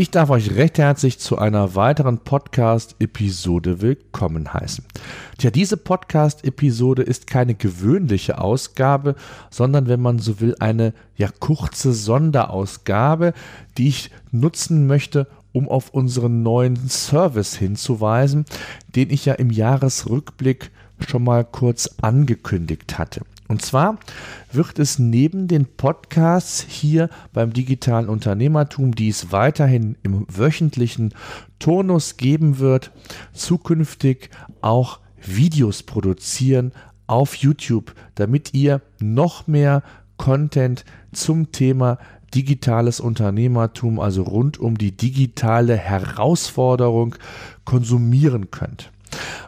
Ich darf euch recht herzlich zu einer weiteren Podcast-Episode willkommen heißen. Tja, diese Podcast-Episode ist keine gewöhnliche Ausgabe, sondern wenn man so will, eine ja kurze Sonderausgabe, die ich nutzen möchte, um auf unseren neuen Service hinzuweisen, den ich ja im Jahresrückblick schon mal kurz angekündigt hatte. Und zwar wird es neben den Podcasts hier beim digitalen Unternehmertum, die es weiterhin im wöchentlichen Turnus geben wird, zukünftig auch Videos produzieren auf YouTube, damit ihr noch mehr Content zum Thema digitales Unternehmertum, also rund um die digitale Herausforderung konsumieren könnt.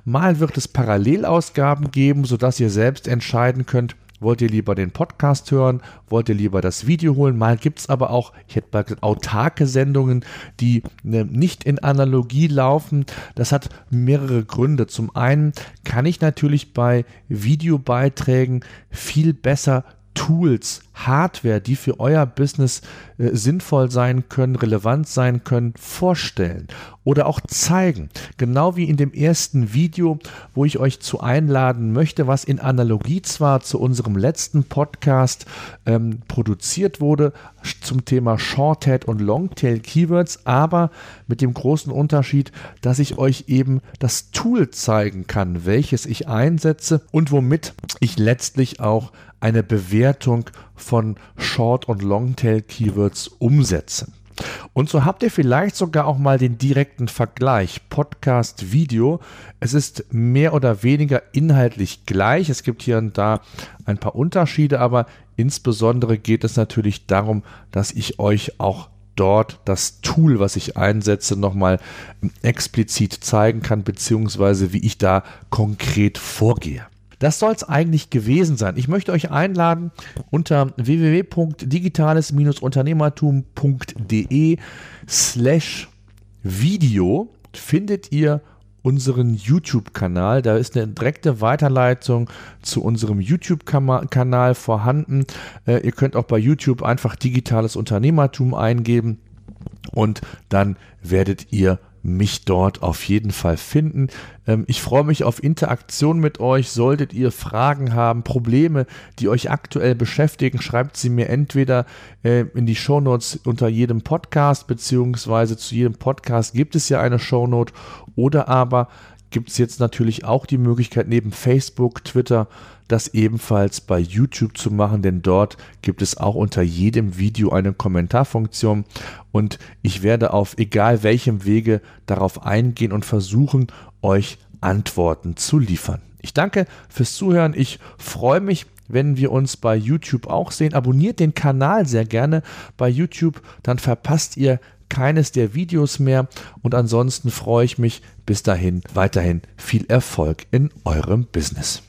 Mal wird es Parallelausgaben geben, sodass ihr selbst entscheiden könnt, Wollt ihr lieber den Podcast hören? Wollt ihr lieber das Video holen? Mal gibt es aber auch, ich hätte mal gesagt, autarke Sendungen, die ne, nicht in Analogie laufen. Das hat mehrere Gründe. Zum einen kann ich natürlich bei Videobeiträgen viel besser Tools, Hardware, die für euer Business äh, sinnvoll sein können, relevant sein können, vorstellen oder auch zeigen. Genau wie in dem ersten Video, wo ich euch zu einladen möchte, was in Analogie zwar zu unserem letzten Podcast ähm, produziert wurde zum Thema Shorthead und Longtail Keywords, aber mit dem großen Unterschied, dass ich euch eben das Tool zeigen kann, welches ich einsetze und womit ich letztlich auch eine Bewertung von Short- und Longtail-Keywords umsetzen. Und so habt ihr vielleicht sogar auch mal den direkten Vergleich Podcast-Video. Es ist mehr oder weniger inhaltlich gleich. Es gibt hier und da ein paar Unterschiede, aber insbesondere geht es natürlich darum, dass ich euch auch dort das Tool, was ich einsetze, nochmal explizit zeigen kann, beziehungsweise wie ich da konkret vorgehe. Das soll es eigentlich gewesen sein. Ich möchte euch einladen unter www.digitales-unternehmertum.de slash Video findet ihr unseren YouTube-Kanal. Da ist eine direkte Weiterleitung zu unserem YouTube-Kanal vorhanden. Äh, ihr könnt auch bei YouTube einfach digitales Unternehmertum eingeben und dann werdet ihr mich dort auf jeden Fall finden. Ähm, ich freue mich auf Interaktion mit euch. Solltet ihr Fragen haben, Probleme, die euch aktuell beschäftigen, schreibt sie mir entweder äh, in die Shownotes unter jedem Podcast, beziehungsweise zu jedem Podcast gibt es ja eine Shownote oder aber gibt es jetzt natürlich auch die Möglichkeit neben Facebook, Twitter das ebenfalls bei YouTube zu machen, denn dort gibt es auch unter jedem Video eine Kommentarfunktion und ich werde auf egal welchem Wege darauf eingehen und versuchen, euch Antworten zu liefern. Ich danke fürs Zuhören. Ich freue mich, wenn wir uns bei YouTube auch sehen. Abonniert den Kanal sehr gerne bei YouTube, dann verpasst ihr keines der Videos mehr. Und ansonsten freue ich mich bis dahin weiterhin viel Erfolg in eurem Business.